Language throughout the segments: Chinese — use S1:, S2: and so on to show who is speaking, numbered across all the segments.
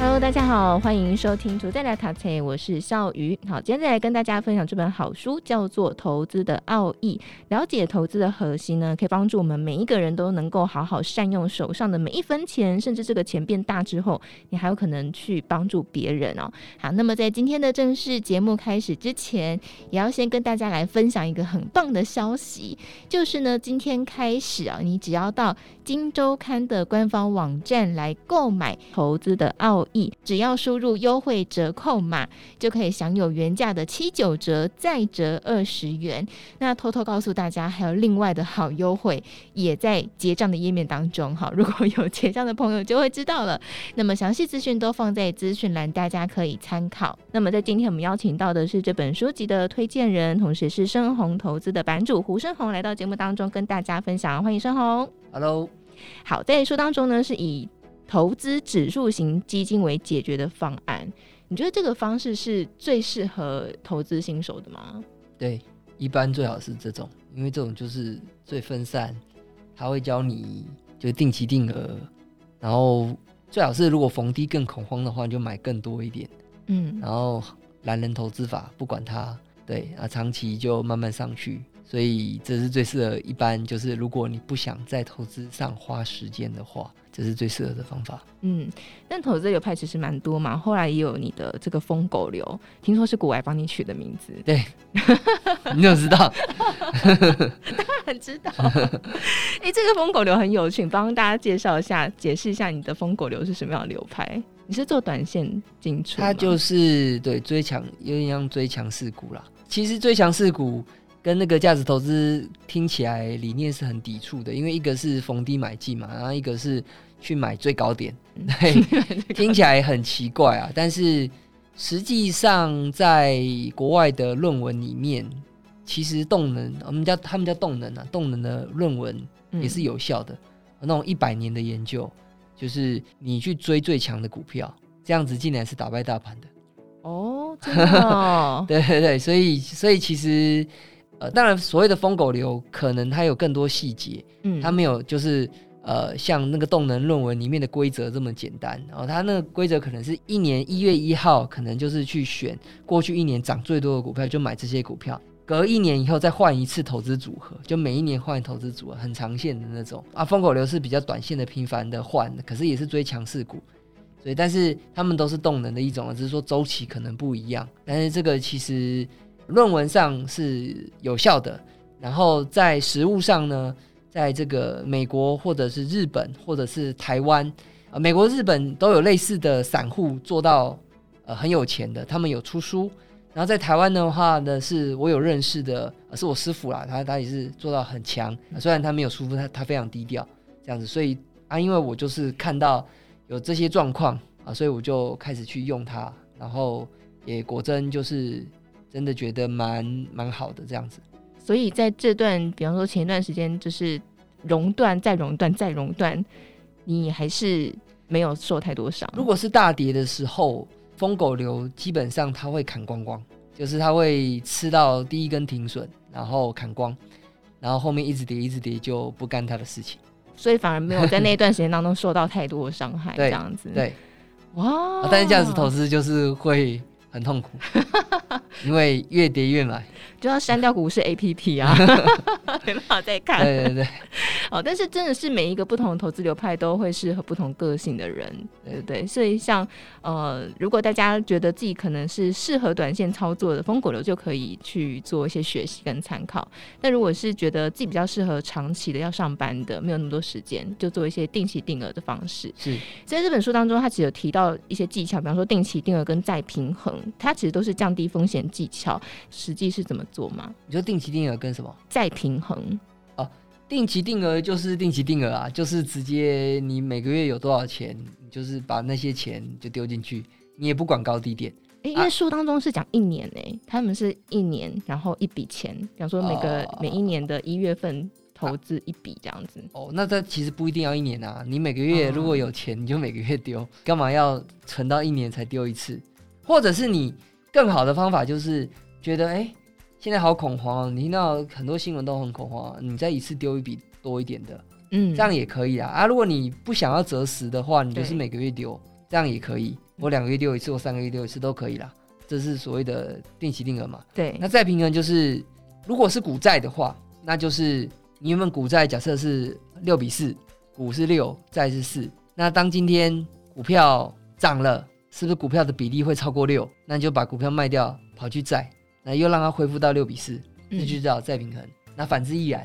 S1: Hello，大家好，欢迎收听《主在来塔菜》，我是笑鱼。好，今天再来跟大家分享这本好书，叫做《投资的奥义》。了解投资的核心呢，可以帮助我们每一个人都能够好好善用手上的每一分钱，甚至这个钱变大之后，你还有可能去帮助别人哦。好，那么在今天的正式节目开始之前，也要先跟大家来分享一个很棒的消息，就是呢，今天开始啊，你只要到《金周刊》的官方网站来购买《投资的奥义》。只要输入优惠折扣码，就可以享有原价的七九折，再折二十元。那偷偷告诉大家，还有另外的好优惠，也在结账的页面当中。哈，如果有结账的朋友就会知道了。那么详细资讯都放在资讯栏，大家可以参考。那么在今天我们邀请到的是这本书籍的推荐人，同时是深红投资的版主胡升鸿来到节目当中跟大家分享。欢迎深红。
S2: Hello。
S1: 好，在书当中呢是以。投资指数型基金为解决的方案，你觉得这个方式是最适合投资新手的吗？
S3: 对，一般最好是这种，因为这种就是最分散，他会教你就定期定额，然后最好是如果逢低更恐慌的话，你就买更多一点，嗯，然后懒人投资法不管它，对啊，长期就慢慢上去，所以这是最适合一般就是如果你不想在投资上花时间的话。这是最适合的方法。
S1: 嗯，但投资流派其实蛮多嘛。后来也有你的这个疯狗流，听说是古外帮你取的名字。
S3: 对，你怎么知道？
S1: 当然知道。哎、欸，这个疯狗流很有趣，帮大家介绍一下，解释一下你的疯狗流是什么样的流派？你是做短线进出？
S3: 它就是对追强，有点像追强势股啦。其实追强势股。跟那个价值投资听起来理念是很抵触的，因为一个是逢低买进嘛，然后一个是去买最高点，对，听起来很奇怪啊。但是实际上，在国外的论文里面，其实动能，我们叫他们叫动能啊，动能的论文也是有效的。那种一百年的研究，就是你去追最强的股票，这样子竟然是打败大盘的。
S1: 哦，真的哦？
S3: 对对对，所以所以其实。呃，当然，所谓的疯狗流，可能它有更多细节，嗯，它没有就是呃，像那个动能论文里面的规则这么简单。然后它那个规则可能是一年一月一号，可能就是去选过去一年涨最多的股票，就买这些股票。隔一年以后再换一次投资组合，就每一年换投资组合，很长线的那种。啊，疯狗流是比较短线的、频繁的换，可是也是追强势股。所以，但是他们都是动能的一种，只是说周期可能不一样。但是这个其实。论文上是有效的，然后在实物上呢，在这个美国或者是日本或者是台湾，呃，美国、日本都有类似的散户做到呃很有钱的，他们有出书。然后在台湾的话呢，是我有认识的，呃、是我师傅啦，他他也是做到很强，呃、虽然他没有舒服，他他非常低调这样子。所以啊，因为我就是看到有这些状况啊、呃，所以我就开始去用它，然后也果真就是。真的觉得蛮蛮好的这样子，
S1: 所以在这段，比方说前一段时间就是熔断再熔断再熔断，你还是没有受太多伤。
S3: 如果是大跌的时候，疯狗流基本上它会砍光光，就是它会吃到第一根停损，然后砍光，然后后面一直跌一直跌就不干它的事情，
S1: 所以反而没有在那一段时间当中受到太多的伤害。这样子，
S3: 对，
S1: 哇！
S3: 但是价值投资就是会很痛苦。因为越跌越买，
S1: 就要删掉股市 APP 啊，没办法再看。
S3: 对对对，
S1: 哦，但是真的是每一个不同的投资流派都会适合不同个性的人，对不对。所以像呃，如果大家觉得自己可能是适合短线操作的疯狗流，就可以去做一些学习跟参考。但如果是觉得自己比较适合长期的要上班的，没有那么多时间，就做一些定期定额的方式。
S3: 是
S1: 在这本书当中，他只有提到一些技巧，比方说定期定额跟再平衡，它其实都是降低风险。技巧实际是怎么做吗？
S3: 你说定期定额跟什么
S1: 再平衡？
S3: 哦，定期定额就是定期定额啊，就是直接你每个月有多少钱，你就是把那些钱就丢进去，你也不管高低点。
S1: 哎、欸，因为书当中是讲一年呢、欸，啊、他们是一年，然后一笔钱，比方说每个、哦、每一年的一月份投资一笔这样子。
S3: 哦，那这其实不一定要一年啊，你每个月如果有钱，你就每个月丢，干嘛要存到一年才丢一次？或者是你？更好的方法就是觉得，哎、欸，现在好恐慌，你听到很多新闻都很恐慌，你再一次丢一笔多一点的，嗯，这样也可以啊。啊，如果你不想要择时的话，你就是每个月丢，这样也可以。我两个月丢一次，我三个月丢一次都可以啦。这是所谓的定期定额嘛？
S1: 对。
S3: 那再平衡就是，如果是股债的话，那就是你原本股债假设是六比四，股是六，债是四。那当今天股票涨了，是不是股票的比例会超过六？那你就把股票卖掉，跑去债，那又让它恢复到六比四，这就叫再平衡。那反之亦然，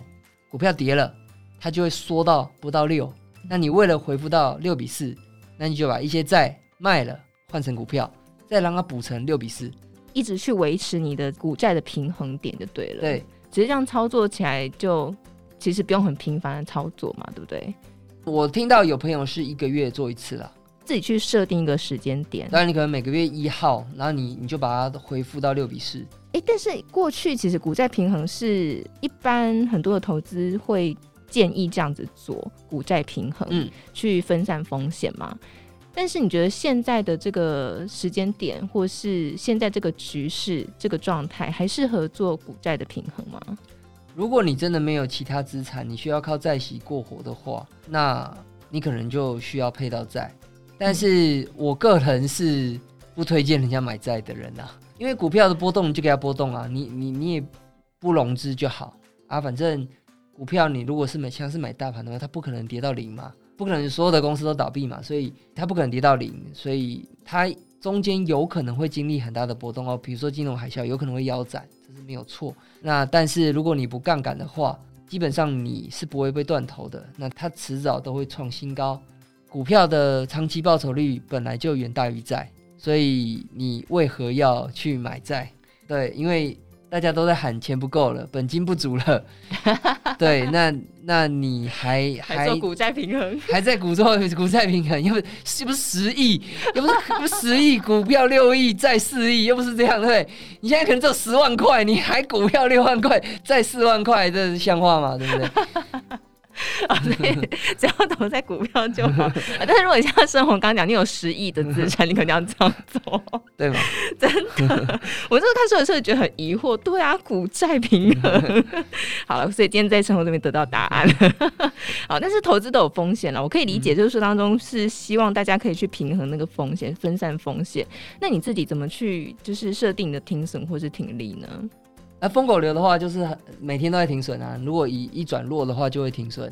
S3: 股票跌了，它就会缩到不到六。那你为了恢复到六比四，那你就把一些债卖了，换成股票，再让它补成六比四，
S1: 一直去维持你的股债的平衡点就对了。
S3: 对，
S1: 只是这样操作起来就其实不用很频繁的操作嘛，对不对？
S3: 我听到有朋友是一个月做一次了，
S1: 自己去设定一个时间点。
S3: 当然，你可能每个月一号，然后你你就把它恢复到六比四。
S1: 哎，但是过去其实股债平衡是一般很多的投资会建议这样子做股债平衡，嗯，去分散风险嘛。但是你觉得现在的这个时间点，或是现在这个局势、这个状态，还适合做股债的平衡吗？
S3: 如果你真的没有其他资产，你需要靠债息过活的话，那你可能就需要配到债。但是我个人是不推荐人家买债的人啊，因为股票的波动就给它波动啊，你你你也不融资就好啊，反正股票你如果是买像是买大盘的话，它不可能跌到零嘛。不可能所有的公司都倒闭嘛，所以它不可能跌到零，所以它中间有可能会经历很大的波动哦。比如说金融海啸，有可能会腰斩，这是没有错。那但是如果你不杠杆的话，基本上你是不会被断头的。那它迟早都会创新高。股票的长期报酬率本来就远大于债，所以你为何要去买债？对，因为。大家都在喊钱不够了，本金不足了。对，那那你还还
S1: 做股债平衡，
S3: 还在股做股债平衡，又不是又不是十亿，又不是不是十亿，股票六亿，债四亿，又不是这样，对？你现在可能只有十万块，你还股票六万块，债四万块，这是像话吗？对不对？
S1: 啊，所以只要投在股票就好。但是如果像生活刚刚讲，你有十亿的资产，你肯定要这样做，
S3: 对吗？
S1: 真的，我这个看书的时候觉得很疑惑。对啊，股债平衡。好了，所以今天在生活这边得到答案。好，但是投资都有风险了，我可以理解，就是说当中是希望大家可以去平衡那个风险，分散风险。那你自己怎么去就是设定你的停损或是停利呢？
S3: 那疯狗流的话，就是每天都在停损啊。如果一一转弱的话，就会停损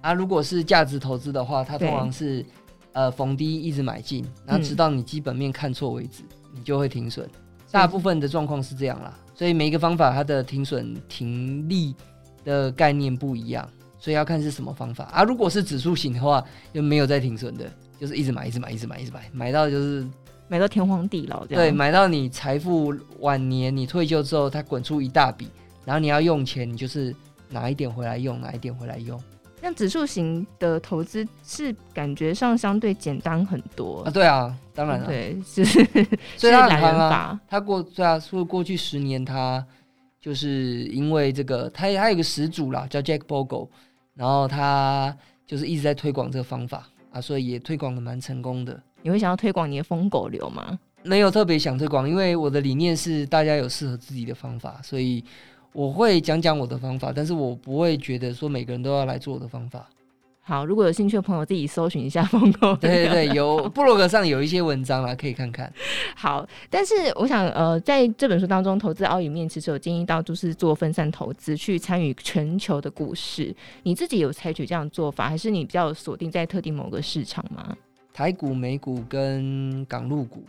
S3: 啊。如果是价值投资的话，它通常是呃逢低一直买进，然后直到你基本面看错为止，嗯、你就会停损。大部分的状况是这样啦，所以每一个方法它的停损停利的概念不一样，所以要看是什么方法啊。如果是指数型的话，又没有在停损的，就是一直买，一直买，一直买，一直买，买到就是。
S1: 买到天荒地老这样，
S3: 对，买到你财富晚年，你退休之后，它滚出一大笔，然后你要用钱，你就是拿一点回来用，拿一点回来用。
S1: 那指数型的投资是感觉上相对简单很多
S3: 啊。对啊，当然了，
S1: 对，是，所以它很难啊。
S3: 它过对啊，说过去十年，它就是因为这个，它它有个始祖啦，叫 Jack Bogle，然后他就是一直在推广这个方法啊，所以也推广的蛮成功的。
S1: 你会想要推广你的疯狗流吗？
S3: 没有特别想推广，因为我的理念是大家有适合自己的方法，所以我会讲讲我的方法，但是我不会觉得说每个人都要来做我的方法。
S1: 好，如果有兴趣的朋友自己搜寻一下疯狗。
S3: 对对对，有 部落格上有一些文章啦，可以看看。
S1: 好，但是我想呃，在这本书当中，投资奥义里面其实有建议到，就是做分散投资，去参与全球的股市。你自己有采取这样做法，还是你比较锁定在特定某个市场吗？
S3: 台股、美股跟港陆股，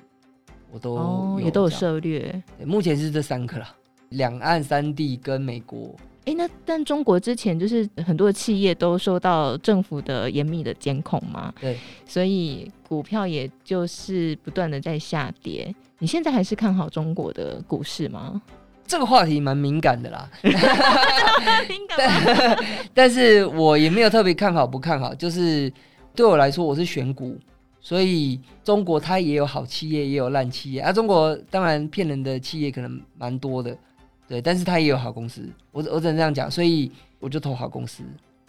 S3: 我都、
S1: 哦、也都有涉略。
S3: 目前是这三个啦，两岸三地跟美国。
S1: 哎、欸，那但中国之前就是很多企业都受到政府的严密的监控嘛，
S3: 对，
S1: 所以股票也就是不断的在下跌。你现在还是看好中国的股市吗？
S3: 这个话题蛮敏感的啦，
S1: 敏感吗？
S3: 但是我也没有特别看好不看好，就是。对我来说，我是选股，所以中国它也有好企业，也有烂企业啊。中国当然骗人的企业可能蛮多的，对，但是它也有好公司。我我只能这样讲，所以我就投好公司，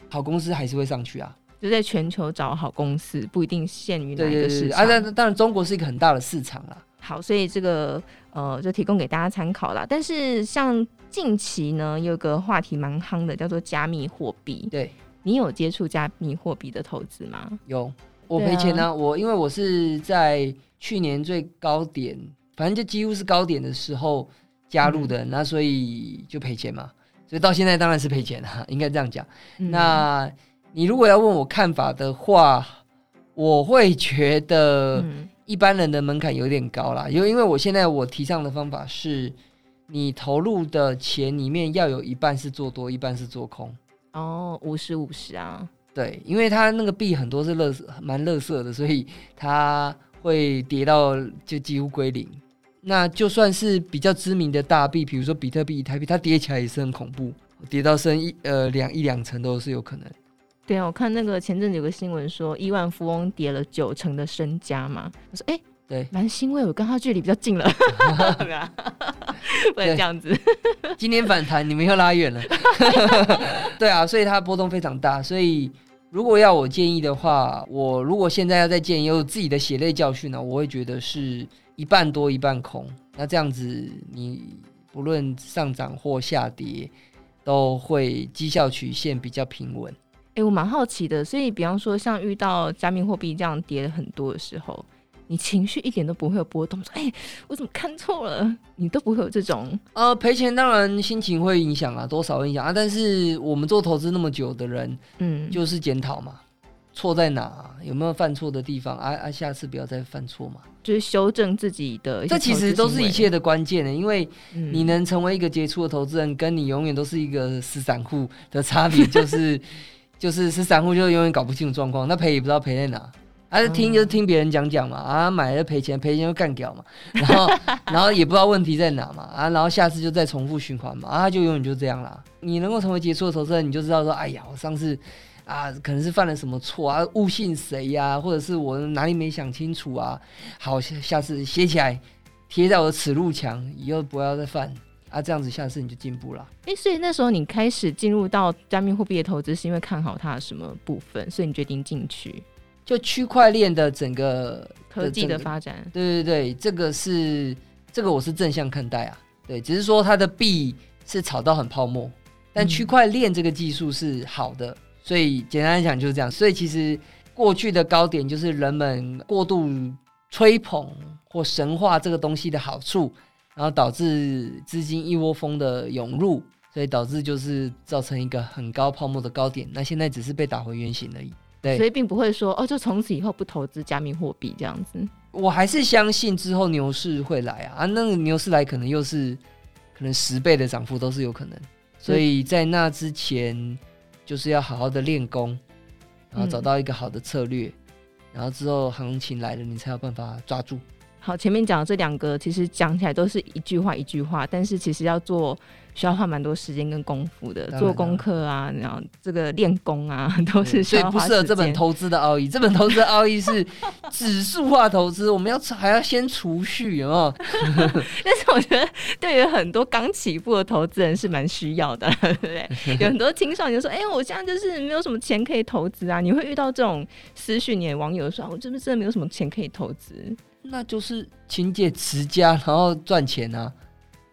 S3: 好公司还是会上去啊。
S1: 就在全球找好公司，不一定限于哪个市
S3: 啊，但当然中国是一个很大的市场啦。
S1: 好，所以这个呃就提供给大家参考啦。但是像近期呢，有个话题蛮夯的，叫做加密货币。
S3: 对，
S1: 你有接触加密货币的投资吗？
S3: 有，我赔钱呢、啊。我因为我是在去年最高点，反正就几乎是高点的时候加入的，嗯、那所以就赔钱嘛。所以到现在当然是赔钱了，应该这样讲。嗯、那你如果要问我看法的话，我会觉得一般人的门槛有点高啦，因为因为我现在我提倡的方法是，你投入的钱里面要有一半是做多，一半是做空。
S1: 哦，五十五十啊。
S3: 对，因为它那个币很多是乐蛮乐色的，所以它会跌到就几乎归零。那就算是比较知名的大币，比如说比特币、以太币，它跌起来也是很恐怖，跌到剩一呃两一两成都是有可能。
S1: 对啊，我看那个前阵子有个新闻说，亿万富翁跌了九成的身家嘛。我说，哎、欸，
S3: 对，
S1: 蛮欣慰，我跟他距离比较近了，不能这样子。
S3: 今天反弹，你们又拉远了。对啊，所以它波动非常大。所以如果要我建议的话，我如果现在要再建议，有自己的血泪教训呢，我会觉得是一半多一半空。那这样子，你不论上涨或下跌，都会绩效曲线比较平稳。
S1: 哎、欸，我蛮好奇的，所以比方说，像遇到加密货币这样跌了很多的时候，你情绪一点都不会有波动，说：“哎、欸，我怎么看错了？”你都不会有这种？
S3: 呃，赔钱当然心情会影响啊，多少影响啊。但是我们做投资那么久的人，嗯，就是检讨嘛，错在哪？有没有犯错的地方？啊啊，下次不要再犯错嘛，
S1: 就是修正自己的。
S3: 这其实都是一切的关键呢，因为你能成为一个杰出的投资人，跟你永远都是一个死散户的差别就是。就是 是散户，就永远搞不清楚状况，那赔也不知道赔在哪，还、啊、听就是听别人讲讲嘛，啊买了赔钱，赔钱就干掉嘛，然后 然后也不知道问题在哪嘛，啊然后下次就再重复循环嘛，啊就永远就这样啦。你能够成为杰出的投资人，你就知道说，哎呀，我上次啊可能是犯了什么错啊，误信谁呀、啊，或者是我哪里没想清楚啊，好下下次写起来贴在我的耻辱墙，以后不要再犯。啊，这样子下次你就进步了。
S1: 哎、欸，所以那时候你开始进入到加密货币的投资，是因为看好它的什么部分？所以你决定进去？
S3: 就区块链的整个
S1: 科技的发展。
S3: 对对对，这个是这个我是正向看待啊。对，只是说它的币是炒到很泡沫，但区块链这个技术是好的。嗯、所以简单来讲就是这样。所以其实过去的高点就是人们过度吹捧或神话这个东西的好处。然后导致资金一窝蜂的涌入，所以导致就是造成一个很高泡沫的高点。那现在只是被打回原形而已。对，
S1: 所以并不会说哦，就从此以后不投资加密货币这样子。
S3: 我还是相信之后牛市会来啊，啊，那个牛市来可能又是可能十倍的涨幅都是有可能。所以在那之前，就是要好好的练功，然后找到一个好的策略，嗯、然后之后行情来了，你才有办法抓住。
S1: 好，前面讲的这两个其实讲起来都是一句话一句话，但是其实要做需要花蛮多时间跟功夫的，做功课啊，然后这个练功啊，都是需要花时间。所以不适合这本投资的奥义，这本投资的奥义是指数化投资，我们要还要先储蓄，有没有？但是我觉得对于很多刚起步的投资人是蛮需要的，对不对？有很多青少年说：“哎、欸，我现在就是没有什么钱可以投资啊。”你会遇到这种私讯，你的网友说：“我真的真的没有什么钱可以投资。”那就是勤俭持家，然后赚钱啊！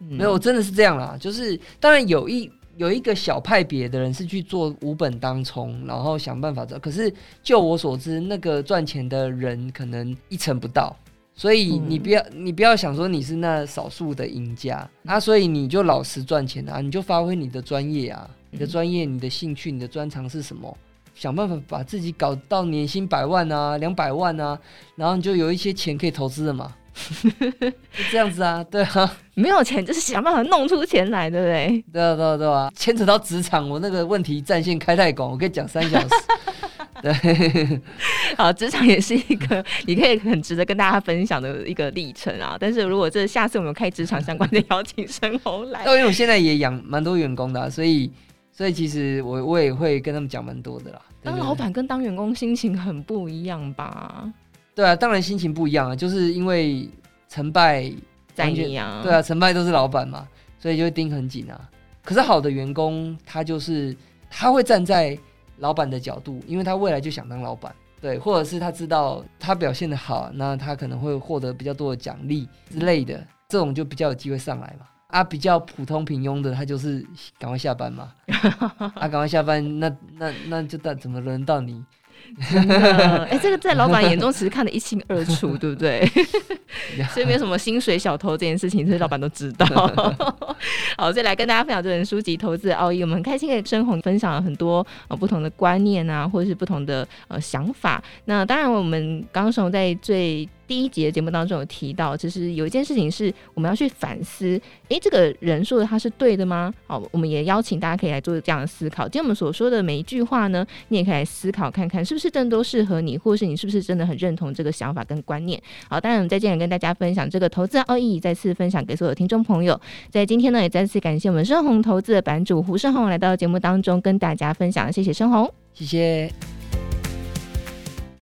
S1: 嗯、没有，真的是这样啦。就是当然有一有一个小派别的人是去做无本当冲，然后想办法赚。可是就我所知，那个赚钱的人可能一成不到。所以你不要、嗯、你不要想说你是那少数的赢家啊！所以你就老实赚钱啊！你就发挥你的专业啊！你的专业、你的兴趣、你的专长是什么？想办法把自己搞到年薪百万啊，两百万啊，然后你就有一些钱可以投资了嘛，就这样子啊，对啊，没有钱就是想办法弄出钱来，对不对？对啊，对啊，对啊，牵扯到职场，我那个问题战线开太广，我可以讲三小时。对，好，职场也是一个 你可以很值得跟大家分享的一个历程啊。但是如果这下次我们开职场相关的，邀请申鸿来，因为我现在也养蛮多员工的啊，所以。所以其实我我也会跟他们讲蛮多的啦。当老板跟当员工心情很不一样吧？对啊，当然心情不一样啊，就是因为成败在你啊。对啊，成败都是老板嘛，所以就会盯很紧啊。可是好的员工，他就是他会站在老板的角度，因为他未来就想当老板，
S3: 对，或者是他知道他表现的好，那他可能会获得比较多的奖励之类的，这种就比较有机会上来嘛。啊，比较普通平庸的，他就是赶快下班嘛。啊，赶快下班，那那那就到怎么轮到你？
S1: 哎、欸，这个在老板眼中其实看得一清二楚，对不对？所以没有什么薪水小偷这件事情，这些老板都知道。好，所以来跟大家分享这本书籍《投资的奥义》，我们很开心给申红分享了很多呃不同的观念啊，或者是不同的呃想法。那当然，我们刚刚从在最第一节节目当中有提到，其实有一件事情是我们要去反思，诶，这个人说的他是对的吗？好，我们也邀请大家可以来做这样的思考。今天我们所说的每一句话呢，你也可以来思考看看，是不是真的都适合你，或是你是不是真的很认同这个想法跟观念？好，当然我们在这里跟大家分享这个投资奥义，再次分享给所有听众朋友。在今天呢，也再次感谢我们深红投资的版主胡申鸿来到节目当中跟大家分享，谢谢申鸿，
S3: 谢谢。